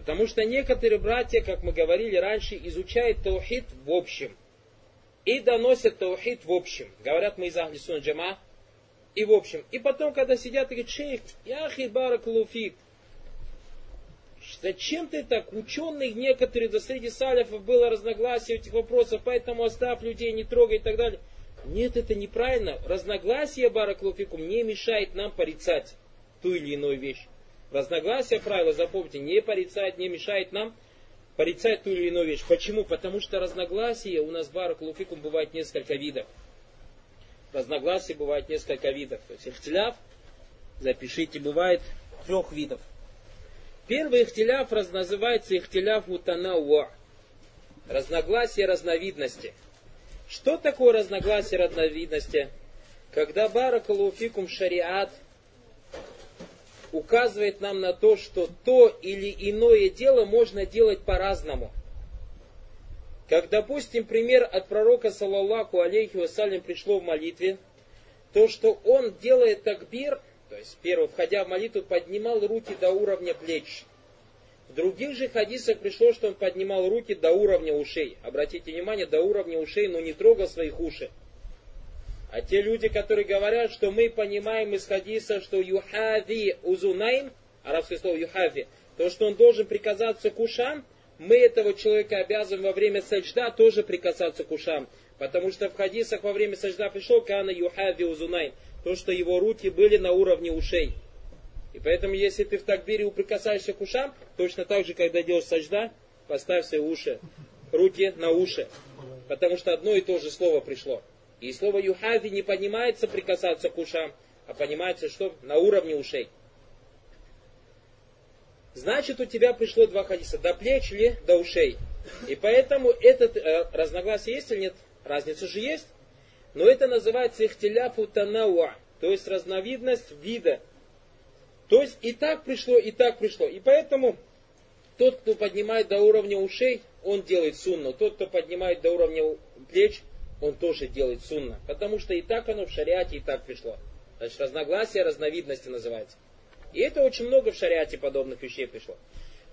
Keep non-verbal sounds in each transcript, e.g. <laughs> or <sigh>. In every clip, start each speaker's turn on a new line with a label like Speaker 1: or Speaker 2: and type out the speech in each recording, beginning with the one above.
Speaker 1: Потому что некоторые братья, как мы говорили раньше, изучают таухид в общем. И доносят таухид в общем. Говорят мы из Ахлисун Джама. И в общем. И потом, когда сидят и говорят, шейх, яхи барак луфик. Зачем ты так? Ученые некоторые, да среди салифов было разногласие этих вопросов, поэтому оставь людей, не трогай и так далее. Нет, это неправильно. Разногласие бараклуфикум не мешает нам порицать ту или иную вещь. Разногласие правила, запомните, не порицает, не мешает нам порицать ту или иную вещь. Почему? Потому что разногласия у нас бараклуфикум бывает несколько видов. Разногласий бывает несколько видов. То есть ихтиляв, запишите, бывает трех видов. Первый ихтиляф называется ихтиляф утанауа. Разногласие разновидности. Что такое разногласие разновидности? Когда баракалуфикум шариат указывает нам на то, что то или иное дело можно делать по-разному. Как, допустим, пример от пророка, саллаллаху алейхи вассалям, пришло в молитве, то, что он делает такбир, то есть, первый, входя в молитву, поднимал руки до уровня плеч. В других же хадисах пришло, что он поднимал руки до уровня ушей. Обратите внимание, до уровня ушей, но не трогал своих ушей. А те люди, которые говорят, что мы понимаем из хадиса, что юхави узунайм, арабское слово юхави, то, что он должен прикасаться к ушам, мы этого человека обязаны во время саджда тоже прикасаться к ушам. Потому что в хадисах во время саджда пришел кана юхави узунайм, то, что его руки были на уровне ушей. И поэтому, если ты в такбире прикасаешься к ушам, точно так же, когда делаешь сажда, поставь свои уши, руки на уши. Потому что одно и то же слово пришло. И слово юхави не понимается прикасаться к ушам, а понимается, что на уровне ушей. Значит, у тебя пришло два хадиса, до плеч или до ушей. И поэтому этот э, разногласие есть или нет? Разница же есть. Но это называется ихтиляфу танауа, то есть разновидность вида то есть и так пришло, и так пришло. И поэтому тот, кто поднимает до уровня ушей, он делает сунну. Тот, кто поднимает до уровня плеч, он тоже делает сунна. Потому что и так оно в шариате, и так пришло. Значит, разногласия, разновидности называется. И это очень много в шариате подобных вещей пришло.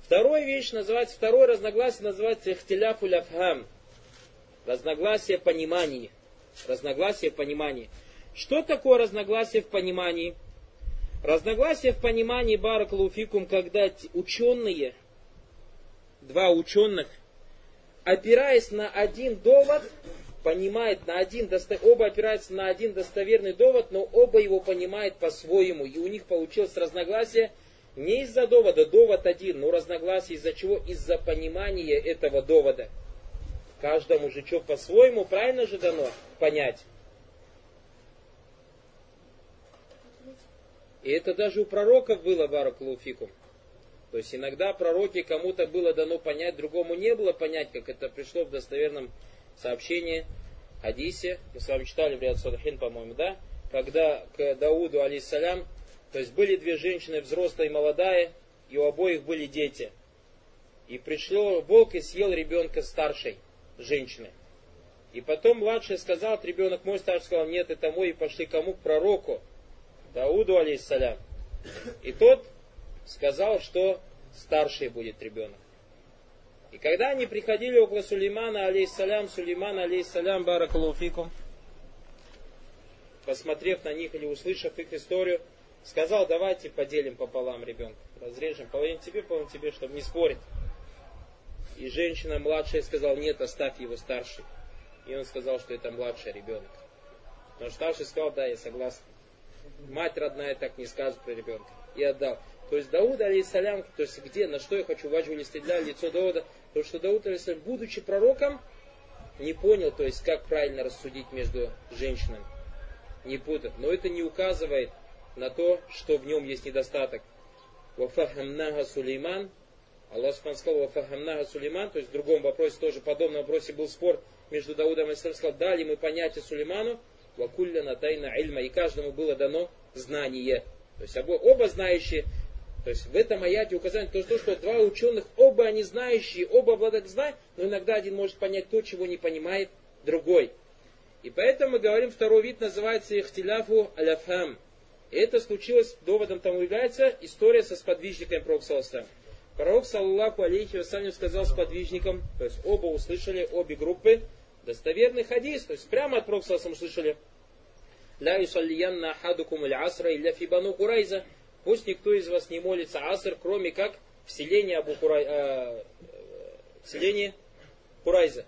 Speaker 1: Вторая вещь называется, второе разногласие называется ихтиляфу ляфхам. Разногласие пониманий. Разногласие в понимании. Что такое разногласие в понимании? Разногласия в понимании Баракалуфикум, когда ученые, два ученых, опираясь на один довод, понимают на один, оба опираются на один достоверный довод, но оба его понимают по-своему. И у них получилось разногласие не из-за довода, довод один, но разногласие из-за чего? Из-за понимания этого довода. Каждому же что по-своему правильно же дано понять. И это даже у пророков было баракулуфикум. То есть иногда пророки кому-то было дано понять, другому не было понять, как это пришло в достоверном сообщении, хадисе. Мы с вами читали в Риад Садахин, по-моему, да? Когда к Дауду, алейсалям, то есть были две женщины, взрослая и молодая, и у обоих были дети. И пришло волк и съел ребенка старшей женщины. И потом младший сказал, ребенок мой старший сказал, нет, это мой, и пошли кому? К пророку. Дауду, алейсалям. И тот сказал, что старший будет ребенок. И когда они приходили около Сулеймана, алейсалям, Сулейман, алейсалям, баракалуфикум, посмотрев на них или услышав их историю, сказал, давайте поделим пополам ребенка. Разрежем половину тебе, половину тебе, чтобы не спорить. И женщина младшая сказала, нет, оставь его старший. И он сказал, что это младший ребенок. Но старший сказал, да, я согласен мать родная так не скажет про ребенка. И отдал. То есть Дауд, алейсалям, то есть где, на что я хочу ваджу стидля, лицо Дауда, то что Дауд, алейсалям, будучи пророком, не понял, то есть как правильно рассудить между женщинами. Не путать. Но это не указывает на то, что в нем есть недостаток. Вафахамнага Сулейман, Аллах сказал, Вафахамнага Сулейман, то есть в другом вопросе, тоже подобном вопросе был спор между Даудом и Алейсалям, сказал, дали мы понятие Сулейману, Вакулляна тайна ильма. И каждому было дано знание. То есть оба, оба знающие. То есть в этом аяте указание то, что, два ученых, оба они знающие, оба обладают знанием, но иногда один может понять то, чего не понимает другой. И поэтому мы говорим, второй вид называется ихтиляфу аляфхам. И это случилось, доводом тому является история со сподвижниками Пророка Пророк, саллаху алейхи вассалям, сказал сподвижникам, то есть оба услышали, обе группы, достоверный хадис, то есть прямо от Пророка услышали, «Ла юсаллиянна ахадукум аль асра илля фи бану курайза». Пусть никто из вас не молится аср, кроме как в селении, Абу Курай, э, в селении Курайза.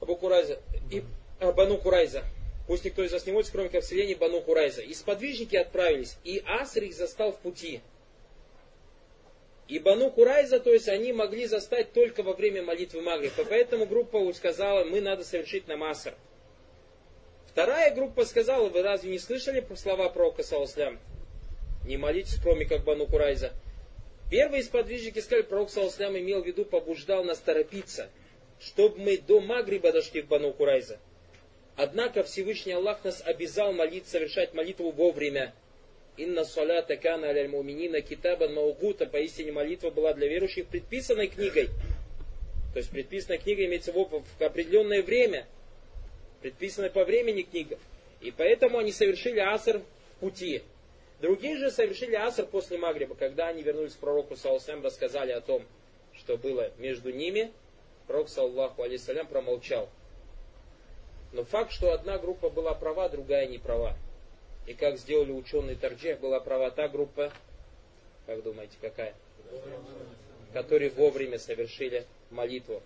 Speaker 1: Абу Курайза. И, э, Бану Курайза. Пусть никто из вас не молится, кроме как в селении Бану Курайза. И сподвижники отправились, и Аср их застал в пути. И Бану Курайза, то есть они могли застать только во время молитвы Магриба. Поэтому группа сказала, мы надо совершить намасар. Вторая группа сказала, вы разве не слышали слова пророка, саласлям? Не молитесь, кроме как Бану Курайза. Первые сподвижники сказали, пророк, саласлям, имел в виду, побуждал нас торопиться, чтобы мы до Магриба дошли в Бану Курайза. Однако Всевышний Аллах нас обязал молиться, совершать молитву вовремя. Инна салята кана аляль муминина китабан маугута. Поистине молитва была для верующих предписанной книгой. То есть предписанная книга имеется в, в определенное время. Предписанная по времени книга. И поэтому они совершили аср в пути. Другие же совершили аср после Магриба, когда они вернулись к пророку, саллаху рассказали о том, что было между ними. Пророк, саллаху алейсалям, промолчал. Но факт, что одна группа была права, другая не права. И как сделали ученые Тарджех, была права та группа, как думаете, какая? Которые вовремя совершили молитву.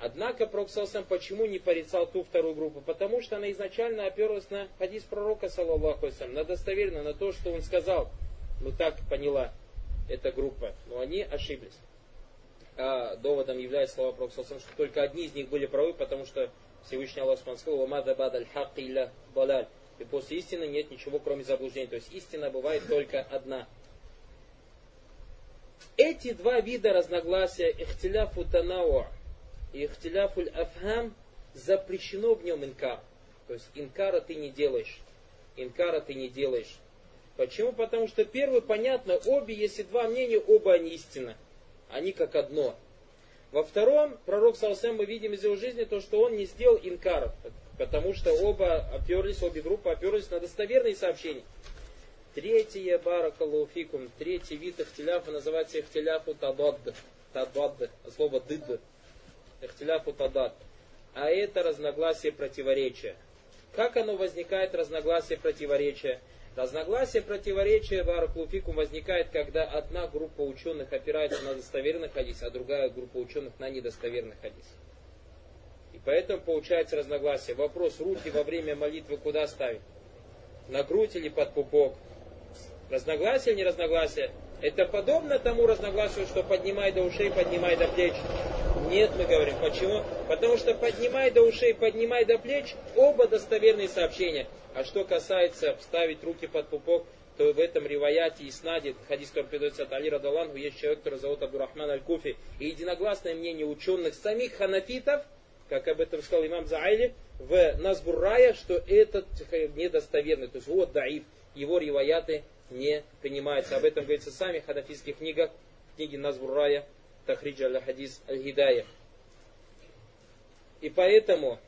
Speaker 1: Однако Проксалсам почему не порицал ту вторую группу? Потому что она изначально оперлась на хадис пророка, саллаллаху на достоверно, на то, что он сказал. Ну так поняла эта группа. Но они ошиблись. А доводом является слова Проксалсам, что только одни из них были правы, потому что Всевышний Аллах сказал, «Вамада балаль». И после истины нет ничего, кроме заблуждения. То есть истина бывает только одна. Эти два вида разногласия, ихтиляфу танауа и ихтиляфуль афхам, запрещено в нем инкар. То есть инкара ты не делаешь. Инкара ты не делаешь. Почему? Потому что первый, понятно, обе, если два мнения, оба они истина. Они как одно. Во втором, пророк Саусам, мы видим из его жизни то, что он не сделал инкаров, потому что оба оперлись, обе группы оперлись на достоверные сообщения. Третье, баракалуфикум, третий вид ихтиляфа называется ихтиляфу тадад. Тадад, слово дыд. Ихтиляфу тадад. А это разногласие противоречия. Как оно возникает, разногласие противоречия? Разногласие, противоречие Баракулуфикум возникает, когда одна группа ученых опирается на достоверный хадис, а другая группа ученых на недостоверный хадис. И поэтому получается разногласие. Вопрос, руки во время молитвы куда ставить? На грудь или под пупок? Разногласие или не разногласие? Это подобно тому разногласию, что поднимай до ушей, поднимай до плеч. Нет, мы говорим. Почему? Потому что поднимай до ушей, поднимай до плеч, оба достоверные сообщения. А что касается ставить руки под пупок, то в этом риваяте и снаде, хадис, который передается от Али Радалангу, есть человек, который зовут Абдурахман Аль-Куфи. И единогласное мнение ученых, самих ханафитов, как об этом сказал имам Заайли, в Назбуррая, что этот недостоверный, то есть вот даиф, его риваяты не принимаются. Об этом говорится в самих ханафитских книгах, в книге Назбуррая, Тахриджа Аль-Хадис Аль-Хидая. И поэтому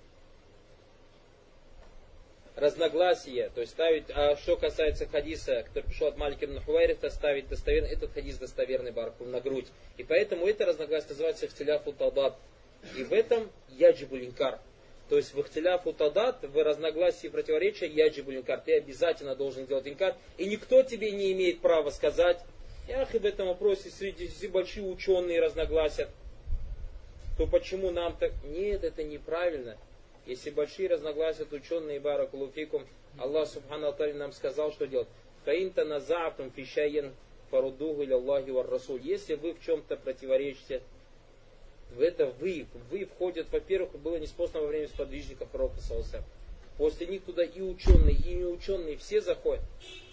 Speaker 1: разногласия, то есть ставить, а что касается хадиса, который пришел от Малика ибн Хувайрита, ставить достоверный, этот хадис достоверный барку на грудь. И поэтому это разногласие называется ихтиляфу тадат. И в этом яджибулинкар. То есть в ихтиляфу тадат, в разногласии противоречия яджибулинкар. Ты обязательно должен делать инкар. И никто тебе не имеет права сказать, ах, и в этом вопросе среди большие ученые разногласия, то почему нам так... Нет, это неправильно. Если большие разногласия от ученые баракулуфикум, Аллах Субхану нам сказал, что делать. Фаинта назаатум фишайен фарудугу или Аллахи вар. Если вы в чем-то противоречите, в это вы, вы входят, во-первых, было неспослано во время сподвижников пророка Сауса. После них туда и ученые, и не ученые, все заходят.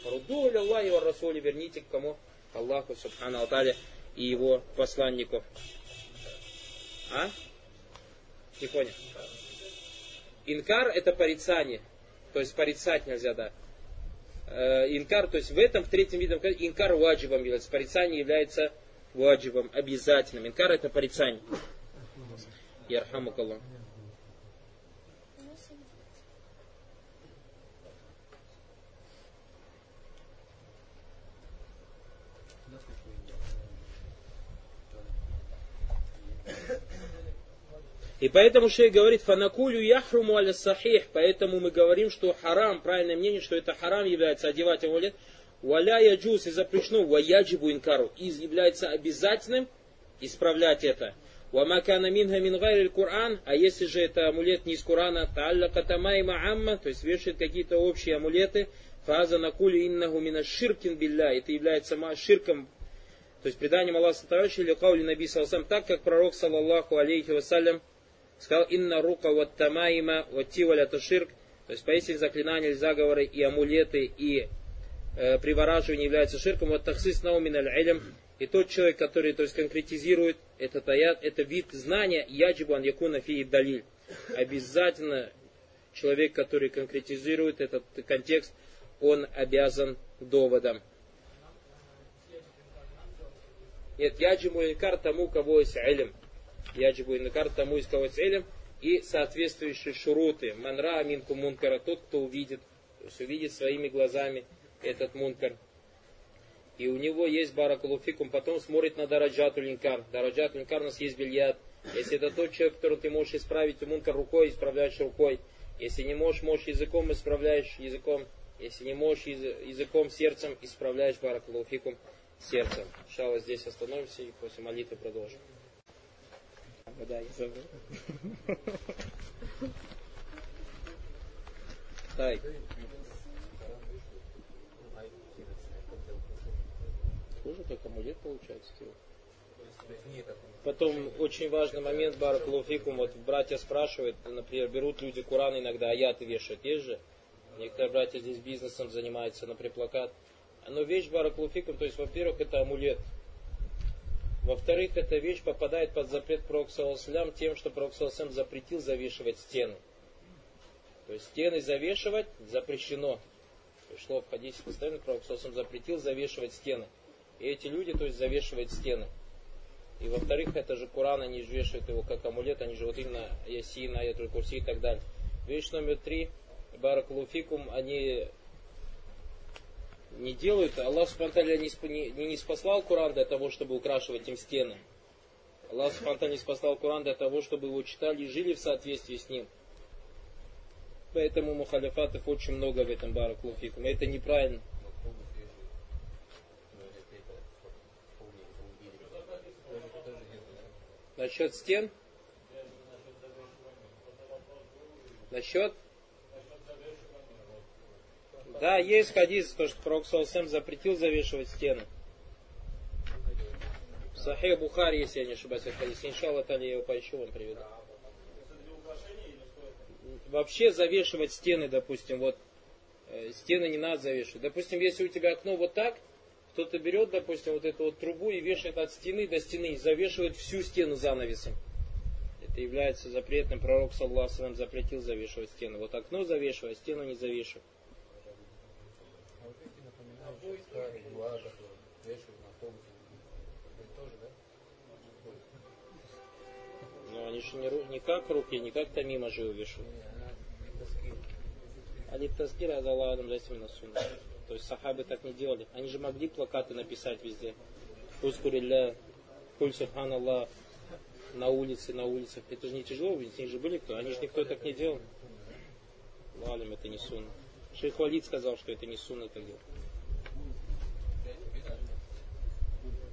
Speaker 1: Или Аллахи вар Расуль, верните к кому? Аллаху Субхану Алтари и его посланнику. А? Не понял. Инкар это порицание. То есть порицать нельзя, да. Э, инкар, то есть в этом, в третьем виде, инкар ваджибом является. Порицание является ваджибом, обязательным. Инкар это порицание. Ярхамукаллах. И поэтому шей говорит, фанакулю яхруму аля сахих, поэтому мы говорим, что харам, правильное мнение, что это харам является одевать амулет, валя яджус и запрещено, ваяджибу инкару, и является обязательным исправлять это. Вамакана минха мин гайриль Кур'ан, а если же это амулет не из Курана, та'алля катамай ма'амма, то есть вешает какие-то общие амулеты, фаза накули иннаху мина ширкин билля, это является ширком, то есть преданием Аллаха Товарища или каули Наби Салсам, так как пророк, саллаллаху алейхи вассалям, сказал, инна рука вот тамаима, вот тиваля то ширк, то есть поистине заклинания, заговоры и амулеты и э, привораживание являются ширком, вот таксис наумин аль и тот человек, который то есть, конкретизирует этот аят, это вид знания, яджибан якуна фи далиль. Обязательно человек, который конкретизирует этот контекст, он обязан доводом. Нет, яджибу инкар тому, кого есть илм. Яджибу инкар тому, из кого есть илм. И соответствующие шуруты. Манра аминку мункара, тот, кто увидит, то есть увидит своими глазами этот мункар и у него есть баракалуфикум, потом смотрит на дараджату линкар. Дараджату линкар у нас есть бильярд. Если это тот человек, который ты можешь исправить мункар рукой, исправляешь рукой. Если не можешь, можешь языком, исправляешь языком. Если не можешь языком, сердцем, исправляешь баракалуфикум сердцем. Шала здесь остановимся и после молитвы продолжим. Да, я забыл. Так. Тоже как амулет получается Потом очень важный момент Баракулуфикум, вот братья спрашивают, например, берут люди Куран иногда, аяты вешают, есть же? Некоторые братья здесь бизнесом занимаются, например, плакат. Но вещь Баракулуфикум, то есть, во-первых, это амулет. Во-вторых, эта вещь попадает под запрет Пророксаласлям тем, что Пророксаласлям запретил завешивать стены. То есть стены завешивать запрещено. Пришло в хадисе постоянно, Пророксаласлям запретил завешивать стены. И эти люди, то есть, завешивают стены. И во-вторых, это же Куран, они же вешают его как амулет, они же вот именно Ясин, Аятуль Курси и так далее. Вещь номер три, Баракулуфикум, они не делают, Аллах Субтитры не, не, не спаслал Куран для того, чтобы украшивать им стены. Аллах Субтитры не спаслал Куран для того, чтобы его читали и жили в соответствии с ним. Поэтому мухалифатов очень много в этом Баракулуфикум. Это неправильно. Насчет стен? Насчет? Да, есть хадис, то, что Пророк Саусам запретил завешивать стены. В Сахих Бухари, если я не ошибаюсь, это хадис. Иншалла, я его поищу, вам приведу. Вообще завешивать стены, допустим, вот э, стены не надо завешивать. Допустим, если у тебя окно вот так, кто-то берет, допустим, вот эту вот трубу и вешает от стены до стены, и завешивает всю стену занавесом. Это является запретным. Пророк, саллаху запретил завешивать стены. Вот окно завешивай, а стену не завешивай. Ну, они же не, не как руки, не как тамима же вешают. Али таскира, за Аллахом, за на сунна. То есть сахабы так не делали. Они же могли плакаты написать везде. Ускурилля, Куль Субханаллах, на улице, на улицах. Это же не тяжело, ведь них же были кто. Они же никто так не делал. Ладно, это не сунна. Шейх Валид сказал, что это не сунна так делать.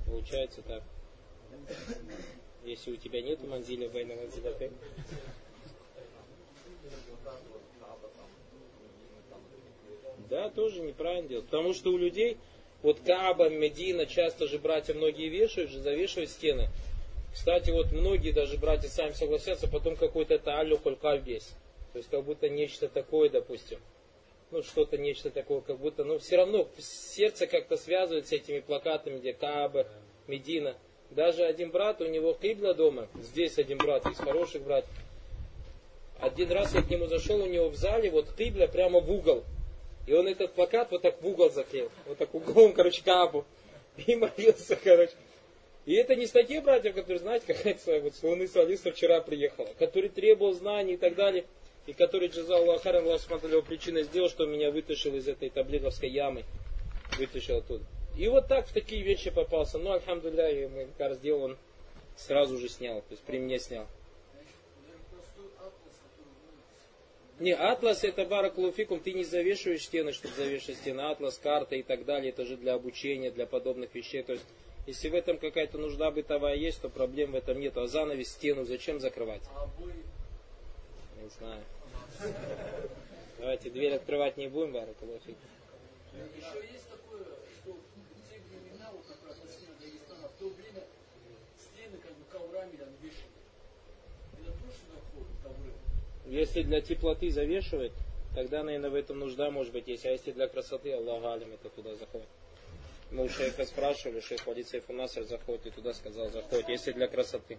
Speaker 1: Получается так. Если у тебя нет манзиля, война манзиля? Да, тоже неправильно делать. Потому что у людей, вот Каба, Медина, часто же братья многие вешают, же завешивают стены. Кстати, вот многие даже братья сами согласятся, потом какой-то таалю калькаль есть. То есть как будто нечто такое, допустим. Ну, что-то нечто такое, как будто, но все равно сердце как-то связывает с этими плакатами, где Каба, Медина. Даже один брат, у него кибла дома, здесь один брат, из хороших братьев. Один раз я к нему зашел, у него в зале, вот кибля прямо в угол. И он этот плакат вот так в угол заклеил. Вот так углом, короче, кабу. И молился, короче. И это не с таких братьев, которые, знаете, какая-то вот с Луны Салиса вчера приехала, который требовал знаний и так далее, и который Джазал Аллах его причиной сделал, что меня вытащил из этой таблиговской ямы, вытащил оттуда. И вот так в такие вещи попался. Ну, альхамдулillah, и мой кар сделал, он сразу же снял, то есть при мне снял. Не, атлас это баракулуфикум, ты не завешиваешь стены, чтобы завешивать стены. Атлас, карта и так далее, это же для обучения, для подобных вещей. То есть, если в этом какая-то нужда бытовая есть, то проблем в этом нет. А занавес, стену зачем закрывать? А не знаю. Давайте дверь открывать не будем, баракулуфикум. Еще есть такое, что в те времена, вот как раз Дагестана, в то время стены как бы коврами там вешали. Это тоже сюда входит, ковры? Если для теплоты завешивать, тогда, наверное, в этом нужда может быть есть. А если для красоты, Аллах Алим, это туда заходит. Мы у шейха спрашивали, шейх Вадид Сейфу Насар заходит, и туда сказал, заходит, если для красоты.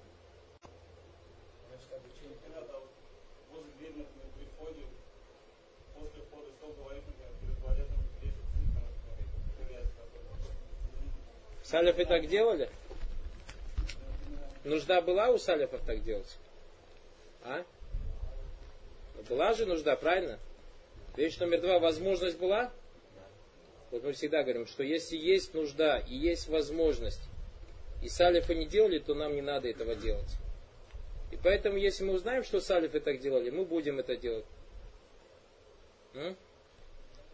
Speaker 1: Салифы так делали? Нужда была у салифов так делать? А? Была же нужда, правильно? Вещь номер два, возможность была? Вот мы всегда говорим, что если есть нужда и есть возможность, и салифы не делали, то нам не надо этого делать. И поэтому, если мы узнаем, что салифы так делали, мы будем это делать.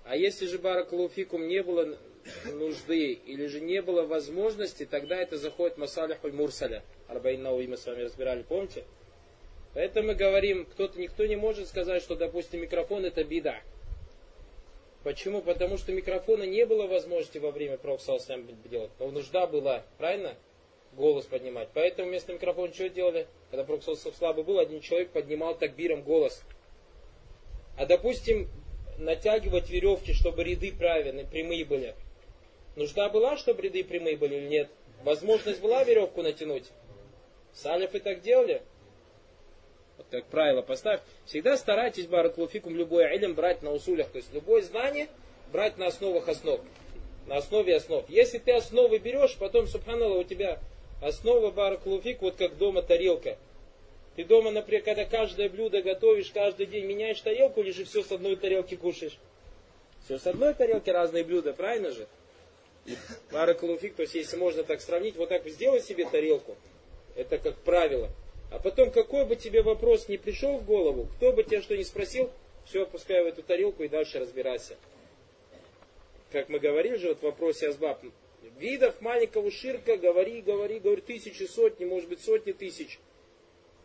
Speaker 1: А если же баракалуфикум не было нужды или же не было возможности, тогда это заходит масалихуль мурсаля. Арбаин Науи мы с вами разбирали, помните? Поэтому мы говорим, кто-то, никто не может сказать, что, допустим, микрофон это беда. Почему? Потому что микрофона не было возможности во время Пророка делать. Но нужда была, правильно? Голос поднимать. Поэтому вместо микрофона что делали? Когда Пророк слабый был, один человек поднимал такбиром голос. А допустим, натягивать веревки, чтобы ряды правильные, прямые были. Нужда была, чтобы ряды прямые были или нет? Возможность была веревку натянуть? Салифы так делали? Вот как правило поставь. Всегда старайтесь, бараклуфикум, любой илм брать на усулях. То есть любое знание брать на основах основ. На основе основ. Если ты основы берешь, потом, субханалла, у тебя основа бараклуфик, вот как дома тарелка. Ты дома, например, когда каждое блюдо готовишь, каждый день меняешь тарелку, или же все с одной тарелки кушаешь? Все с одной тарелки разные блюда, правильно же? Баракалуфик, то есть если можно так сравнить, вот так сделай себе тарелку. Это как правило. А потом, какой бы тебе вопрос не пришел в голову, кто бы тебя что ни спросил, все опускай в эту тарелку и дальше разбирайся. Как мы говорили же вот в вопросе Азбаб, видов маленького ширка, говори, говори, говори, тысячи, сотни, может быть сотни тысяч.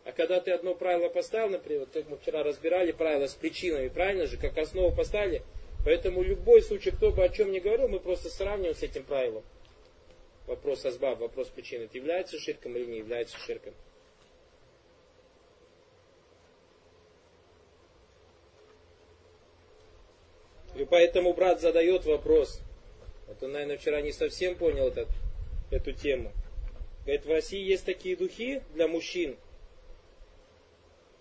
Speaker 1: А когда ты одно правило поставил, например, вот как мы вчера разбирали правила с причинами, правильно же, как основу поставили, Поэтому любой случай, кто бы о чем ни говорил, мы просто сравниваем с этим правилом. Вопрос азбаб, вопрос причины. Это является ширком или не является ширком? И поэтому брат задает вопрос. Вот он, наверное, вчера не совсем понял этот, эту тему. Говорит, в России есть такие духи для мужчин.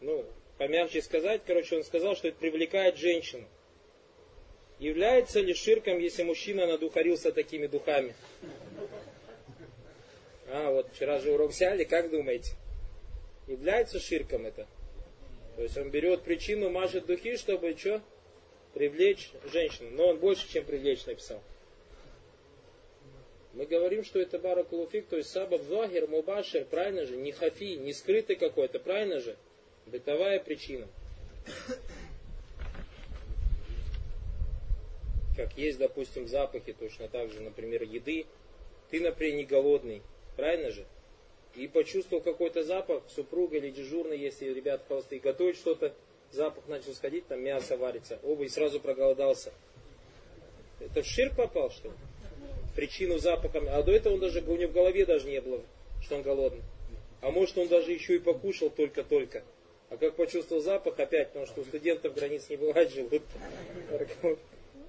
Speaker 1: Ну, помягче сказать, короче, он сказал, что это привлекает женщину. Является ли ширком, если мужчина надухарился такими духами? А, вот вчера же урок взяли, как думаете? Является ширком это? То есть он берет причину, мажет духи, чтобы что? Привлечь женщину. Но он больше, чем привлечь написал. Мы говорим, что это баракулуфик, то есть сабаб захир, мубашир, правильно же? Не хафи, не скрытый какой-то, правильно же? Бытовая причина. как есть, допустим, запахи, точно так же, например, еды. Ты, например, не голодный, правильно же? И почувствовал какой-то запах, супруга или дежурный, если ребята холостые готовят что-то, запах начал сходить, там мясо варится, оба, и сразу проголодался. Это в ширк попал, что ли? Причину запахом. А до этого он даже, у него в голове даже не было, что он голодный. А может он даже еще и покушал только-только. А как почувствовал запах опять, потому что у студентов границ не бывает <laughs> живут.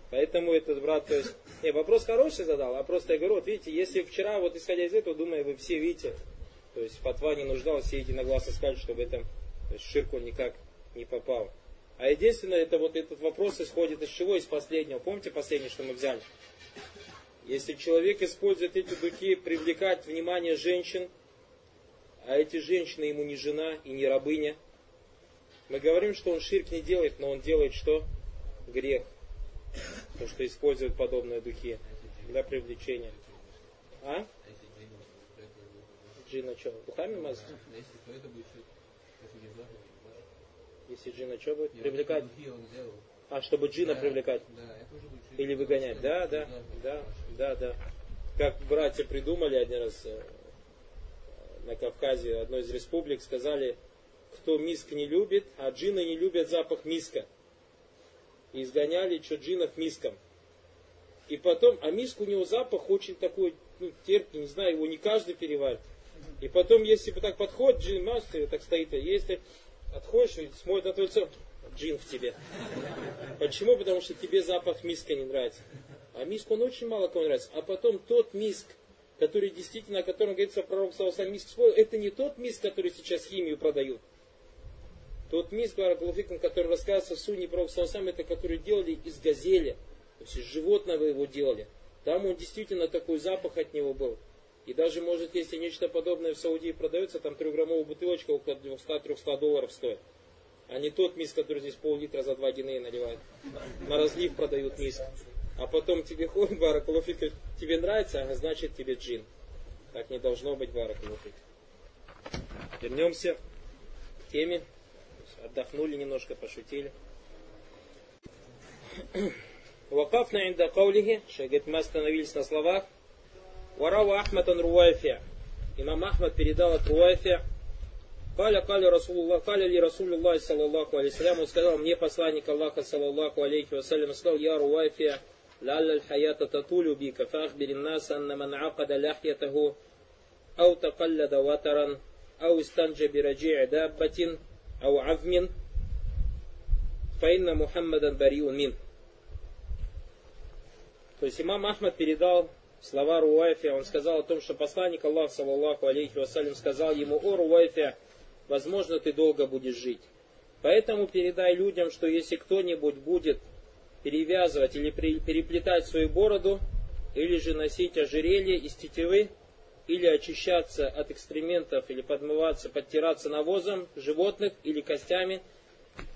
Speaker 1: Поэтому этот брат, то есть, не, вопрос хороший задал, а просто я говорю, вот видите, если вчера, вот исходя из этого, думаю, вы все видите, то есть фатва не нуждал, все единогласно скажут, что в этом то есть, ширку никак не попал. А единственное, это вот этот вопрос исходит из чего? Из последнего. Помните последнее, что мы взяли? Если человек использует эти духи привлекать внимание женщин, а эти женщины ему не жена и не рабыня, мы говорим, что он ширк не делает, но он делает что? Грех то, что используют подобные духи для привлечения. А? Джина что, духами мазать? Джина что будет? Привлекать?
Speaker 2: Он делал.
Speaker 1: А, чтобы джина
Speaker 2: Да,
Speaker 1: привлекать?
Speaker 2: Да, это уже будет
Speaker 1: Или выгонять? Да, да, да, да, да. Как братья придумали один раз э, на Кавказе, одной из республик, сказали, кто миск не любит, а джины не любят запах миска. И изгоняли что джинов миском. И потом, а миск у него запах очень такой, ну, терпкий, не знаю, его не каждый переварит. И потом, если бы так подходит, джин мастер, так стоит, а если отходишь и смотрит на твой лицо, джин в тебе. Почему? Потому что тебе запах миска не нравится. А миск, он очень мало кому нравится. А потом тот миск, который действительно, о котором говорится пророк Саусам, миск свой, это не тот миск, который сейчас химию продают. Тот миск, который рассказывается в Суне пророк Саусам, это который делали из газели. То есть из животного его делали. Там он действительно такой запах от него был. И даже, может, если нечто подобное в Саудии продается, там трехграммовая бутылочка около 200-300 долларов стоит. А не тот миск, который здесь пол-литра за 2 гинея наливают. На разлив продают миск. А потом тебе ходит баракулуфик, тебе нравится, а значит тебе джин. Так не должно быть баракулуфик. Вернемся к теме. Отдохнули немножко, пошутили. Вакафна инда каулихи, что говорит, мы остановились на словах. Варава Ахматан Руайфи. Имам Ахмад передал от Руайфи. Каля, каля Расулуллах, каля ли Расулуллах, саллаллаху алейсалям, он сказал, мне посланник Аллаха, саллаллаху алейхи вассалям, сказал, я Руайфи, لعل الحياة تطول بك فأخبر الناس أن من عقد لحيته أو تقلد وترا أو استنجى برجيع دابة أو عظم فإن محمدا بريء منه То есть имам Ахмад передал слова Руайфи, он сказал о том, что посланник Аллаха, саллаллаху алейхи вассалям, сказал ему, о Руайфи, возможно, ты долго будешь жить. Поэтому передай людям, что если кто-нибудь будет перевязывать или переплетать свою бороду, или же носить ожерелье из тетивы, или очищаться от экстрементов, или подмываться, подтираться навозом животных или костями,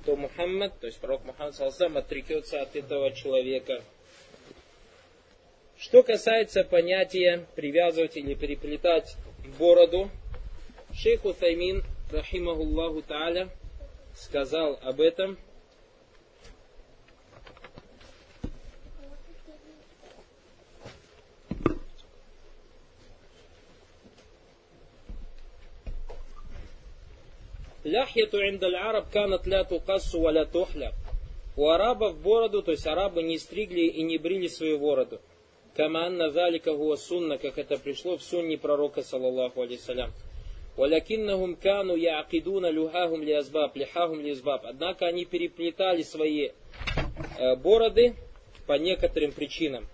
Speaker 1: то Мухаммад, то есть пророк Мухаммад Салсам, отрекется от этого человека. Что касается понятия привязывать или переплетать бороду, шейх Утаймин, рахимахуллаху та'аля, сказал об этом. Ляхьяту индаль араб канат ля тукассу ва ля тухля. У арабов бороду, то есть арабы не стригли и не брили свою бороду. Каманна залика гуа сунна, как это пришло в сунне пророка, саллаллаху алейсалям. Валякиннахум кану яакидуна люхахум лиазбаб, лихахум лиазбаб. Однако они переплетали свои э, бороды по некоторым причинам.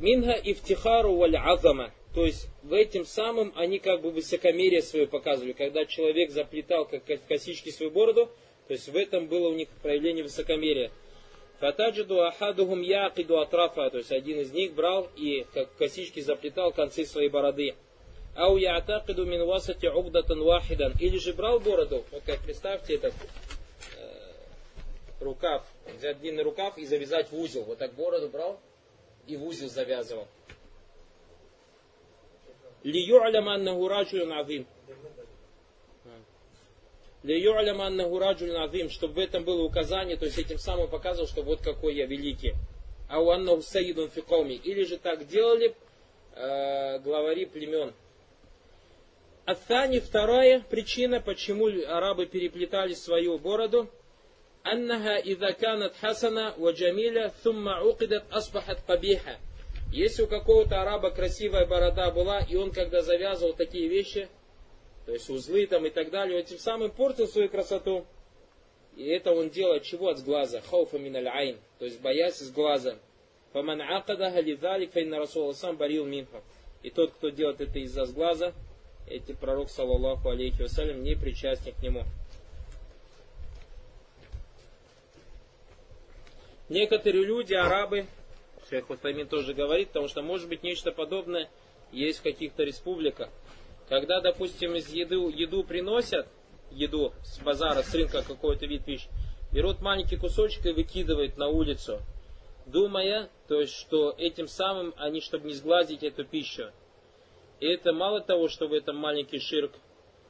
Speaker 1: Минга ифтихару валь азама. То есть в этим самым они как бы высокомерие свое показывали. Когда человек заплетал как в косички свою бороду, то есть в этом было у них проявление высокомерия. Фатаджиду ахадухум якиду атрафа, то есть один из них брал и как косички заплетал концы своей бороды. Ау яатакиду мин васати угдатан вахидан. Или же брал бороду, вот как представьте этот э, рукав, взять длинный рукав и завязать в узел. Вот так бороду брал и в узел завязывал. Лию аляманнаху раджулю назим чтобы в этом было указание, то есть этим самым показывал, что вот какой я великий. А у Аннаху Саидун. Или же так делали э, главари племен. Аттани, вторая причина, почему арабы переплетали свою бороду. Аннаха идha канат хасана ва джамиля thumma уqидат асбахат кабиха. Если у какого-то араба красивая борода была, и он когда завязывал такие вещи, то есть узлы там и так далее, тем самым портил свою красоту. И это он делает чего? От глаза. Хауфа миналь айн. То есть боясь из глаза. Фаман акадаха лидалик фейна расул сам барил минха. И тот, кто делает это из-за глаза, эти пророк, саллаллаху алейхи вассалям, не причастен к нему. Некоторые люди, арабы, Шейх Утамин тоже говорит, потому что может быть нечто подобное есть в каких-то республиках. Когда, допустим, из еды, еду приносят, еду с базара, с рынка какой-то вид пищи, берут маленький кусочек и выкидывают на улицу, думая, то есть, что этим самым они, чтобы не сглазить эту пищу. И это мало того, что в этом маленький ширк,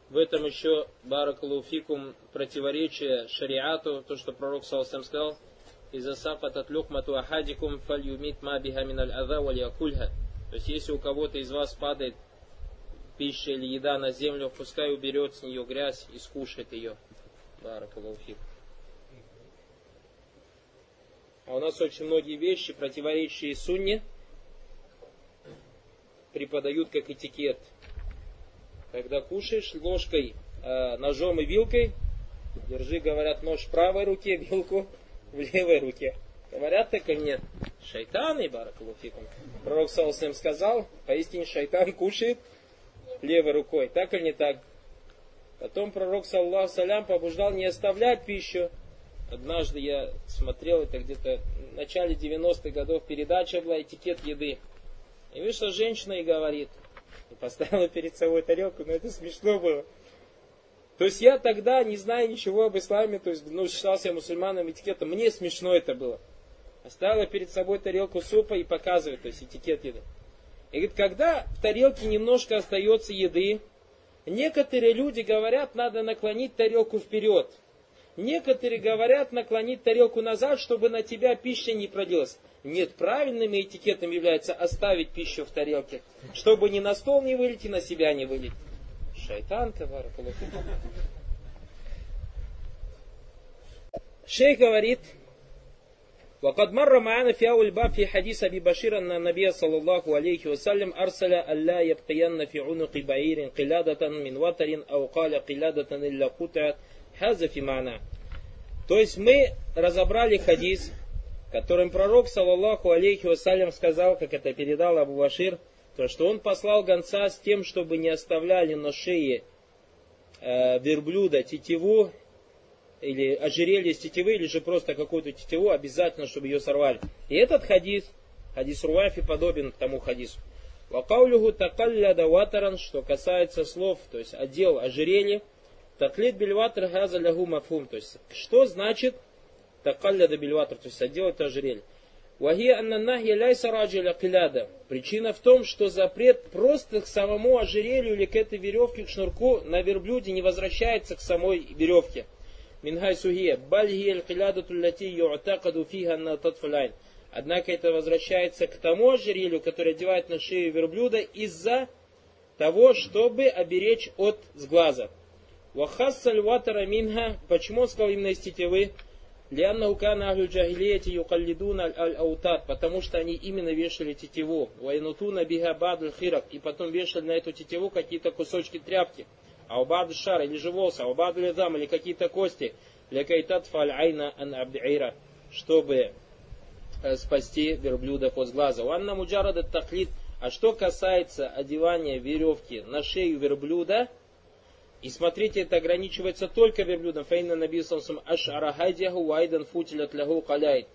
Speaker 1: В этом еще баракалуфикум противоречие шариату, то, что пророк Саласам сказал, «Иза сафатат люхмату ахадикум фаль юмит ма биха ада валякульха». То есть, если у кого-то из вас падает пища или еда на землю, пускай уберет с нее грязь и скушает ее. Баракалуфик. А у нас очень многие вещи, противоречащие сунне, преподают как этикет – когда кушаешь ложкой, э, ножом и вилкой, держи, говорят, нож в правой руке, <laughs> вилку в левой руке. Говорят так или нет? Шайтан и баракалуфикум. Пророк Саусам сказал, поистине шайтан кушает левой рукой. Так или не так? Потом пророк, саллаху салям, побуждал не оставлять пищу. Однажды я смотрел, это где-то в начале 90-х годов передача была «Этикет еды». И вышла женщина и говорит, и поставила перед собой тарелку, но это смешно было. То есть я тогда, не зная ничего об исламе, то есть ну, считался мусульманом этикетом, мне смешно это было. Оставила перед собой тарелку супа и показывает, то есть этикет еды. И говорит, когда в тарелке немножко остается еды, некоторые люди говорят, надо наклонить тарелку вперед. Некоторые говорят наклонить тарелку назад, чтобы на тебя пища не пролилась. Нет, правильным этикетом является оставить пищу в тарелке, чтобы ни на стол не вылить, и на себя не вылить. Шайтан, каваракалуф. Шейх говорит, وقد مر معنا في أول باب في حديث أبي بشير أن النبي صلى الله عليه وسلم أرسل ألا يبقين في عنق بعير قلادة من وتر أو قال قلادة إلا قطعت هذا في معنى То есть мы разобрали хадис, которым пророк, саллаллаху алейхи вассалям, сказал, как это передал Абу Башир, то, что он послал гонца с тем, чтобы не оставляли на шее э, верблюда тетиву, или ожерелье с тетивы, или же просто какую-то тетиву, обязательно, чтобы ее сорвали. И этот хадис, хадис Руафи, подобен тому хадису. Вакаулюху такалляда ватаран, что касается слов, то есть отдел ожерелья, таклит бельватр газа лягу мафум, то есть что значит такалляда бельватр, то есть отделать ожерелье. Вахия аннанахья ляйса раджиля киляда. Причина в том, что запрет просто к самому ожерелью или к этой веревке, к шнурку на верблюде не возвращается к самой веревке. Минхай сухия. Бальхия киляда тулляти юатакаду фига на татфалайн. Однако это возвращается к тому ожерелью, которое одевает на шею верблюда из-за того, чтобы оберечь от сглаза. Вахассаль ватара минха. Почему он сказал именно из тетивы? Лианна укана ахлю джахилияти юкаллидуна аль-аутат, потому что они именно вешали тетиву. Вайнутуна биха бадль хирак, и потом вешали на эту тетиву какие-то кусочки тряпки. А у бадль шара, или же волоса, а у бадль ледам, или какие-то кости. Лякайтат фаль айна ан абдиира, чтобы э, спасти верблюдов от глаза. Уанна муджарада таклид. А что касается одевания веревки на шею верблюда, и смотрите, это ограничивается только верблюдом. Фейна набисалсам ашара хайдяху вайдан футилят лягу каляйт.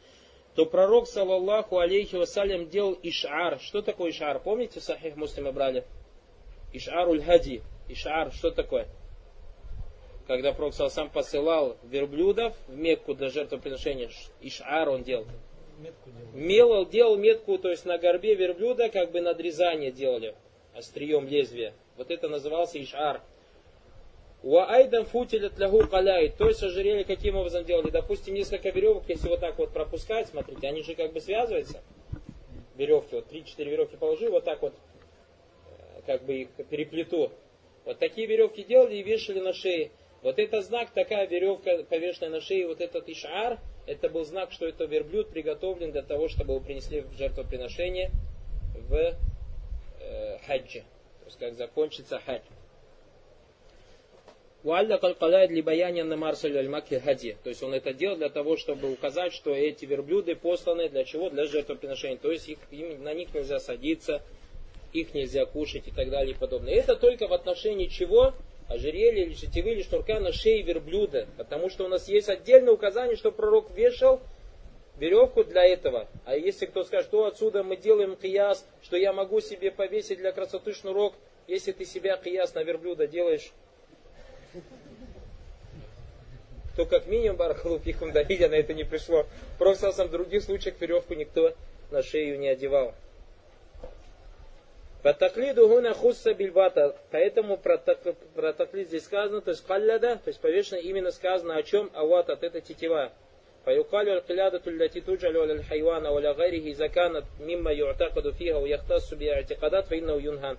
Speaker 1: То пророк, саллаллаху алейхи вассалям, делал ишар. Что такое ишар? Помните, сахих муслима брали? Ишаруль хади. Ишар, что такое? Когда пророк сам посылал верблюдов в Мекку для жертвоприношения, ишар он делал. Мелал, делал метку, то есть на горбе верблюда, как бы надрезание делали острием лезвия. Вот это назывался ишар. Уайдан футилят лягу каляй. То есть ожерелье каким образом делали? Допустим, несколько веревок, если вот так вот пропускать, смотрите, они же как бы связываются. Веревки, вот 3-4 веревки положи, вот так вот э, как бы их переплету. Вот такие веревки делали и вешали на шее. Вот это знак, такая веревка, повешенная на шее, вот этот ишар, это был знак, что это верблюд приготовлен для того, чтобы его принесли в жертвоприношение в э, хаджи. То есть как закончится хадж. Уалля калкалайд либаяния на марсаль аль хади. То есть он это делал для того, чтобы указать, что эти верблюды посланы для чего? Для жертвоприношения. То есть их, им, на них нельзя садиться, их нельзя кушать и так далее и подобное. Это только в отношении чего? Ожерелья или тетивы или шнурка на шее верблюда. Потому что у нас есть отдельное указание, что пророк вешал веревку для этого. А если кто скажет, что отсюда мы делаем кияс, что я могу себе повесить для красоты шнурок, если ты себя кияс на верблюда делаешь, то как минимум Барахалуфихум до видя на это не пришло. Просто в других случаях веревку никто на шею не одевал. Фатаклиду гуна хусса бильбата. Поэтому про, про таклид здесь сказано, то есть калляда, то есть повешено именно сказано о чем, а вот от это тетива. فيقال القلادة التي تجعل على الحيوان ولا غيره إذا كانت مما يعتقد فيها ويختص باعتقادات فإنه ينهى.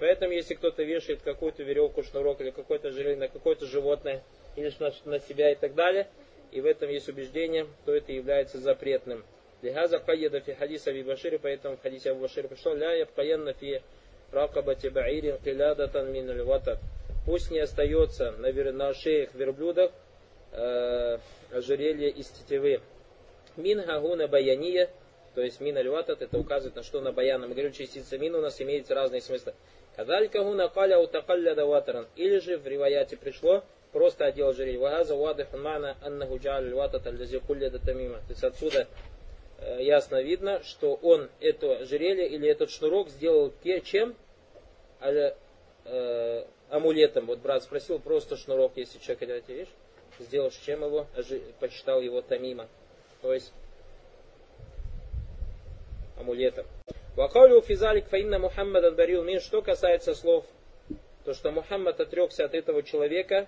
Speaker 1: Поэтому, если кто-то вешает какую-то веревку, шнурок или какое-то железо на какое-то животное, или на, на себя и так далее, и в этом есть убеждение, то это является запретным. Лихаза кайяда фи хадис Аби Башири, поэтому в хадисе Абу Башири пришло, ля ябкаянна фи ракабати баирин килядатан мин ватат. Пусть не остается на, на шеях верблюдах э, ожерелье из тетивы. Мин хагуна баяния, то есть мин альватат, это указывает на что на баяна. Мы говорим, частица мин у нас имеет разные смыслы. Кадалька гуна каля утакалля ватаран. Или же в риваяте пришло, просто одел ожерелье. Вагаза вадыхан мана аннаху джаль ватат аль кулля тамима. То есть отсюда ясно видно, что он это ожерелье или этот шнурок сделал чем? А, э, амулетом. Вот брат спросил, просто шнурок, если человек это видишь, сделал чем его, посчитал его тамима. То есть амулетом. Вакаулю физалик фаинна Мухаммадан барил мин. Что касается слов, то что Мухаммад отрекся от этого человека,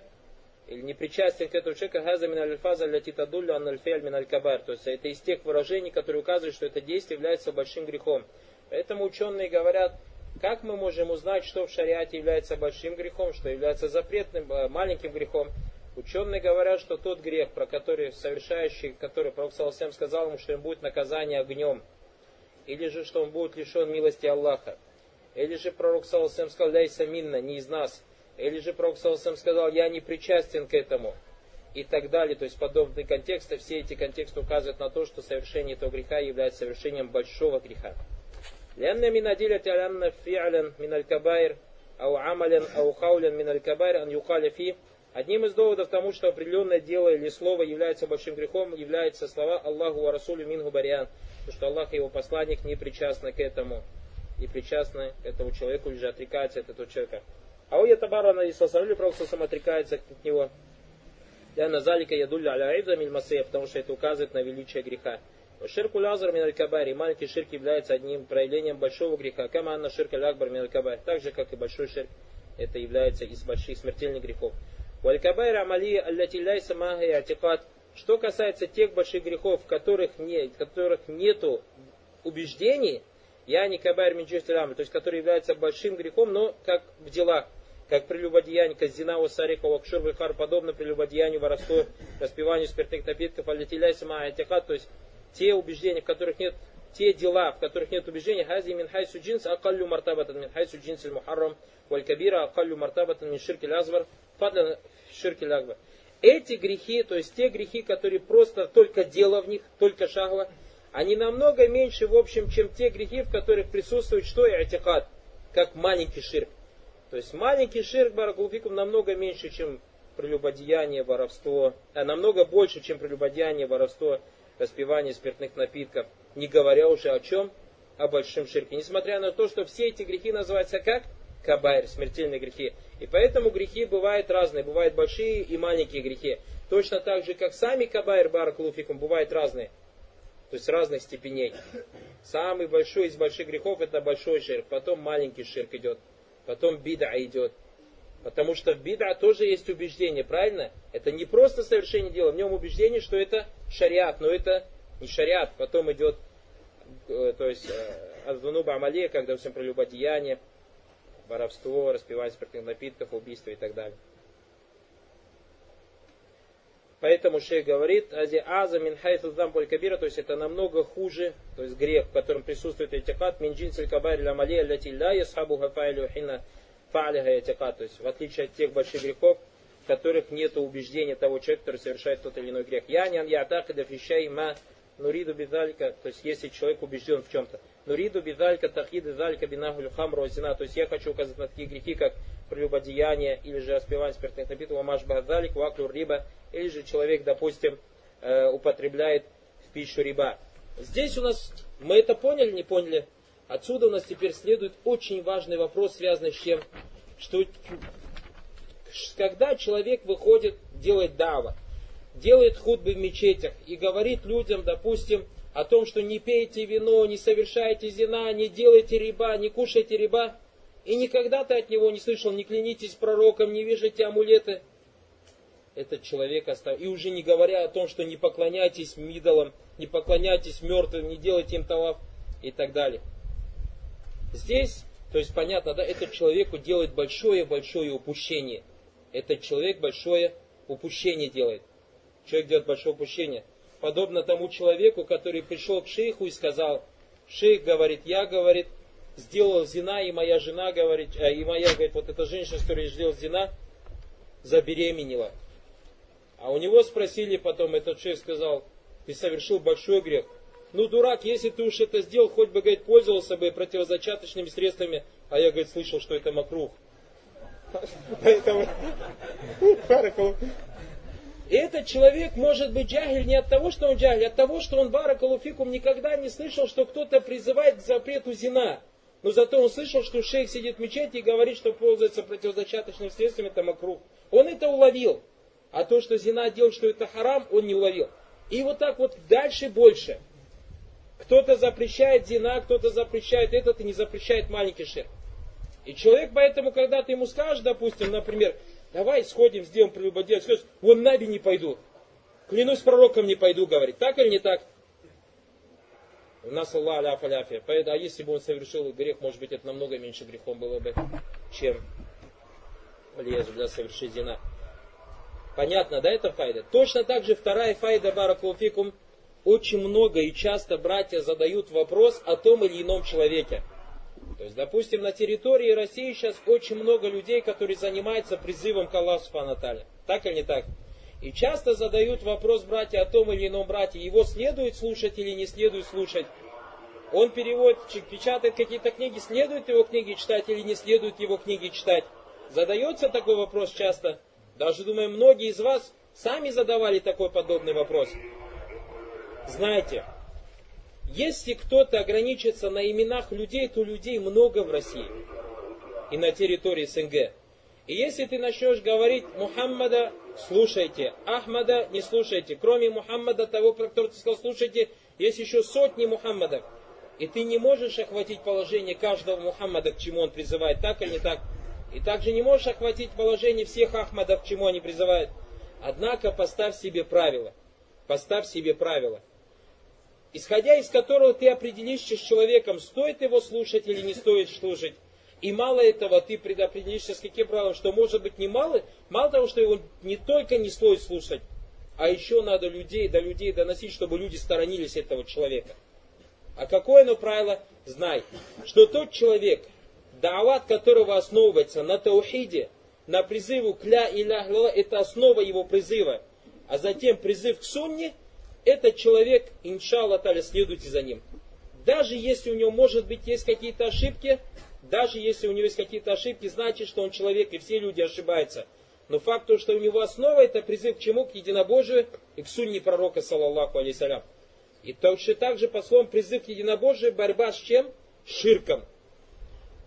Speaker 1: или не причастен к этому человеку, газа мин альфаза ляти тадуллю ан альфель мин аль-кабар. То есть это из тех выражений, которые указывают, что это действие является большим грехом. Поэтому ученые говорят, как мы можем узнать, что в шариате является большим грехом, что является запретным, э, маленьким грехом. Ученые говорят, что тот грех, про который совершающий, который Пророк Саласем сказал ему, что им будет наказание огнем, или же, что он будет лишен милости Аллаха, или же Пророк Саласем сказал, ляйса минна, не из нас, или же Пророк Саусам сказал, я не причастен к этому. И так далее. То есть подобные контексты, все эти контексты указывают на то, что совершение этого греха является совершением большого греха. لأن من أدلة أن فعلا من الكبائر أو عملا أو قولا من الكبائر أن يقال فيه Одним из доводов тому, что определенное дело или слово является большим грехом, является слова Аллаху ва Расулю Мингу Бариан, что Аллах и его посланник не причастны к этому, не причастны к этому человеку, или же отрекаются от этого человека. А у Ятабара на просто сам отрекается от него. Я на залика ядулля аля айбда мильмасея, потому что это указывает на величие греха. Ширку лазар мин аль маленький ширк является одним проявлением большого греха. Кама анна ширка лякбар мин аль Так же, как и большой ширк, это является из больших смертельных грехов. Валькабайр амали аллати ляйса маха атикат. Что касается тех больших грехов, в которых, не, в которых нету убеждений, я не кабайр минджустилам, то есть который является большим грехом, но как в делах как прелюбодеяние, казина, усарика, вакшур, вихар, подобно прелюбодеянию, воровству, распиванию спиртных напитков, алятиляй, сама атихат, то есть те убеждения, в которых нет, те дела, в которых нет убеждения, хази мин хайсу джинс, акаллю мартабатан мин хайсу джинс мухаррам, валь кабира, акаллю мартабатан мин ширки лазвар, фадля ширки лазвар. Эти грехи, то есть те грехи, которые просто только дело в них, только шагва, они намного меньше, в общем, чем те грехи, в которых присутствует что и атикат, как маленький ширк. То есть маленький ширк баракулфикум намного меньше, чем прелюбодеяние, воровство, а намного больше, чем прелюбодеяние, воровство, распивание спиртных напитков. Не говоря уже о чем? О большом ширке. Несмотря на то, что все эти грехи называются как? Кабайр, смертельные грехи. И поэтому грехи бывают разные. Бывают большие и маленькие грехи. Точно так же, как сами кабайр баракулуфикум бывают разные. То есть разных степеней. Самый большой из больших грехов это большой ширк. Потом маленький ширк идет потом бида идет. Потому что в бида тоже есть убеждение, правильно? Это не просто совершение дела, в нем убеждение, что это шариат, но это не шариат. Потом идет, э, то есть, э, Азвануба Амалия, когда всем прелюбодеяние, воровство, распивание спиртных напитков, убийство и так далее. Поэтому шейх говорит, ази аза мин хайфу то есть это намного хуже, то есть грех, в котором присутствует этикат, мин джинсель кабари ля малия ляти ля ясхабу хафайлю хина фа'алиха этикат, то есть в отличие от тех больших грехов, в которых нет убеждения того человека, который совершает тот или иной грех. Я не ятак и фишай ма нуриду бидалька, то есть если человек убежден в чем-то. Нуриду бидалька тахиды залька бинахуль хамру зина, то есть я хочу указать на такие грехи, как прелюбодеяние или же распивание спиртных напитков, амаш бадалик, ваклю риба, или же человек, допустим, э, употребляет в пищу риба. Здесь у нас, мы это поняли, не поняли? Отсюда у нас теперь следует очень важный вопрос, связанный с чем? Что когда человек выходит, делает дава, делает худбы в мечетях и говорит людям, допустим, о том, что не пейте вино, не совершайте зина, не делайте риба, не кушайте риба, и никогда ты от него не слышал, не клянитесь пророком, не вяжите амулеты, этот человек оставил. И уже не говоря о том, что не поклоняйтесь идолам, не поклоняйтесь мертвым, не делайте им талав и так далее. Здесь, то есть понятно, да, этот человеку делает большое-большое упущение. Этот человек большое упущение делает. Человек делает большое упущение. Подобно тому человеку, который пришел к шейху и сказал, шейх говорит, я, говорит, сделал зина, и моя жена, говорит, а, и моя, говорит, вот эта женщина, которая сделала зина, забеременела. А у него спросили потом, этот шейх сказал, ты совершил большой грех. Ну, дурак, если ты уж это сделал, хоть бы, говорит, пользовался бы противозачаточными средствами, а я, говорит, слышал, что это макрух. Поэтому, и этот человек может быть джагель не от того, что он джагель, а от того, что он баракалуфикум никогда не слышал, что кто-то призывает к запрету зина. Но зато он слышал, что шейх сидит в мечети и говорит, что пользуется противозачаточным средством, это макрух. Он это уловил. А то, что зина делает, что это харам, он не уловил. И вот так вот дальше больше. Кто-то запрещает зина, кто-то запрещает этот и не запрещает маленький шерх. И человек поэтому, когда ты ему скажешь, допустим, например, давай сходим, сделаем прелюбодеяние, вон Наби не пойду. Клянусь пророком не пойду, говорит. Так или не так? У нас Аллах аляф аляфия. А если бы он совершил грех, может быть, это намного меньше грехом было бы, чем лезу для совершить зина. Понятно, да, это файда? Точно так же вторая файда баракулфикум. Очень много и часто братья задают вопрос о том или ином человеке. То есть, допустим, на территории России сейчас очень много людей, которые занимаются призывом к Аллаху Субханаталя. Так или не так? И часто задают вопрос братья о том или ином брате, его следует слушать или не следует слушать. Он переводит, печатает какие-то книги, следует его книги читать или не следует его книги читать. Задается такой вопрос часто. Даже, думаю, многие из вас сами задавали такой подобный вопрос. Знаете, если кто-то ограничится на именах людей, то людей много в России и на территории СНГ. И если ты начнешь говорить Мухаммада, слушайте, Ахмада не слушайте, кроме Мухаммада, того, который ты сказал, слушайте, есть еще сотни Мухаммадов. И ты не можешь охватить положение каждого Мухаммада, к чему он призывает, так или не так. И также не можешь охватить положение всех Ахмадов, к чему они призывают. Однако поставь себе правила. Поставь себе правила исходя из которого ты определишься с человеком, стоит его слушать или не стоит слушать. И мало этого, ты предопределишься с каким правилом, что может быть немало, мало того, что его не только не стоит слушать, а еще надо людей до людей доносить, чтобы люди сторонились этого человека. А какое оно правило? Знай, что тот человек, даават которого основывается на таухиде, на призыву кля иля это основа его призыва, а затем призыв к сунне – этот человек, иншалла таля, следуйте за ним. Даже если у него, может быть, есть какие-то ошибки, даже если у него есть какие-то ошибки, значит, что он человек, и все люди ошибаются. Но факт то, что у него основа, это призыв к чему? К единобожию и к сунне пророка, саллаллаху алейсалям. И точно так же, по словам, призыв к единобожию, борьба с чем? С ширком.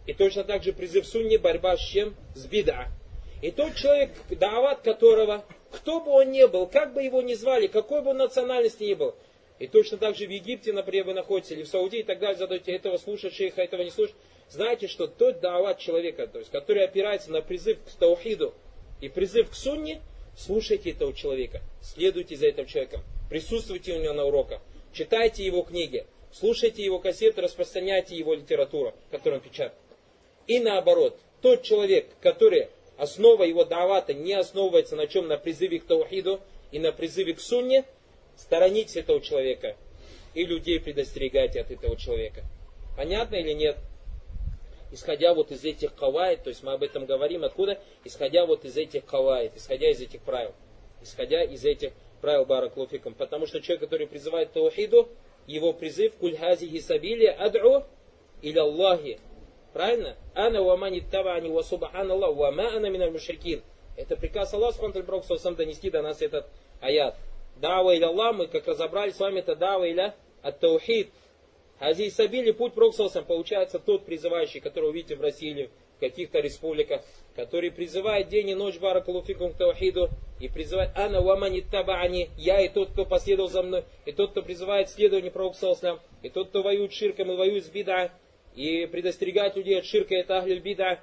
Speaker 1: И точно так же призыв сунни, борьба с чем? С бида. И тот человек, дават которого кто бы он ни был, как бы его ни звали, какой бы он национальности ни был. И точно так же в Египте, например, вы находитесь, или в Саудии и так далее, задаете этого слушать шейха, этого не слушать. Знаете, что тот даават человека, то есть, который опирается на призыв к таухиду и призыв к сунне, слушайте этого человека, следуйте за этим человеком, присутствуйте у него на уроках, читайте его книги, слушайте его кассеты, распространяйте его литературу, которую он печатает. И наоборот, тот человек, который основа его давата не основывается на чем? На призыве к таухиду и на призыве к сунне, сторонитесь этого человека и людей предостерегайте от этого человека. Понятно или нет? Исходя вот из этих кавайт, то есть мы об этом говорим, откуда? Исходя вот из этих кавайт, исходя из этих правил. Исходя из этих правил бараклуфиком. Потому что человек, который призывает таухиду, его призыв кульхази хисабили адру или Аллахи Правильно? Ана ва мани табани ва субханаллах ва ма ана миналь мушрикин. Это приказ Аллаха, Субхану Пророк сам донести до нас этот аят. Дава иля Аллах, мы как разобрали с вами, это дава иля от таухид. Хази Сабили, путь Пророк получается тот призывающий, которого видите в России в каких-то республиках, который призывает день и ночь Баракалуфикум к Таухиду и призывает Ана Вамани Табаани, я и тот, кто последовал за мной, и тот, кто призывает следование пророку и тот, кто воюет ширком и воюет с бида, и предостерегает людей от ширка, это Ахлюль бида.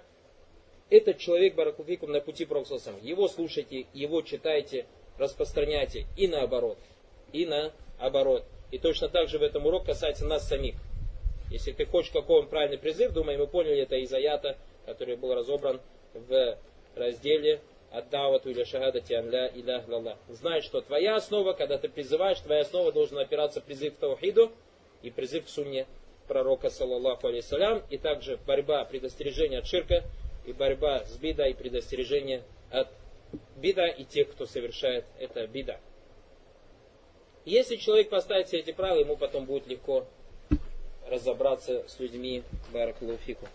Speaker 1: Этот человек Баракалуфикум на пути пророка. Его слушайте, его читайте, распространяйте и наоборот. И наоборот. И точно так же в этом урок касается нас самих. Если ты хочешь какой правильный призыв, думаю, мы поняли это из аята, который был разобран в разделе Аддавату или Шахадати Анля Илях Лаллах. Знай, что твоя основа, когда ты призываешь, твоя основа должен опираться призыв к Таухиду и призыв к Сунне пророка, саллаллаху алейсалям, и также борьба, предостережение от ширка, и борьба с бида, и предостережение от бида, и тех, кто совершает это бида. Если человек поставит все эти правила, ему потом будет легко разобраться с людьми. Баракулуфику.